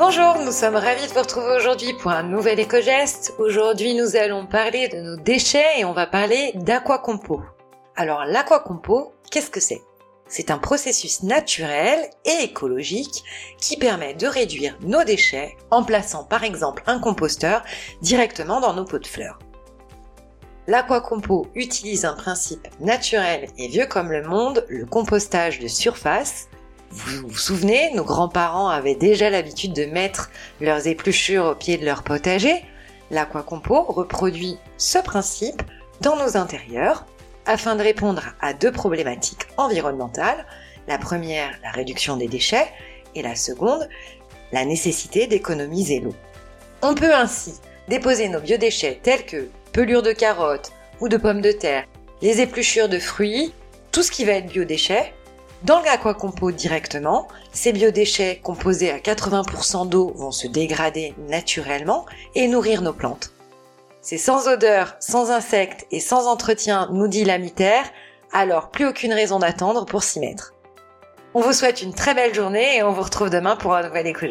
Bonjour, nous sommes ravis de vous retrouver aujourd'hui pour un nouvel éco-geste. Aujourd'hui, nous allons parler de nos déchets et on va parler d'aquacompo. Alors, l'aquacompo, qu'est-ce que c'est? C'est un processus naturel et écologique qui permet de réduire nos déchets en plaçant par exemple un composteur directement dans nos pots de fleurs. L'aquacompo utilise un principe naturel et vieux comme le monde, le compostage de surface. Vous vous souvenez, nos grands-parents avaient déjà l'habitude de mettre leurs épluchures au pied de leur potager. L'aquacompo reproduit ce principe dans nos intérieurs afin de répondre à deux problématiques environnementales. La première, la réduction des déchets, et la seconde, la nécessité d'économiser l'eau. On peut ainsi déposer nos biodéchets tels que pelures de carottes ou de pommes de terre, les épluchures de fruits, tout ce qui va être biodéchets, dans l'aquacompo directement, ces biodéchets composés à 80% d'eau vont se dégrader naturellement et nourrir nos plantes. C'est sans odeur, sans insectes et sans entretien, nous dit la alors plus aucune raison d'attendre pour s'y mettre. On vous souhaite une très belle journée et on vous retrouve demain pour un nouvel éco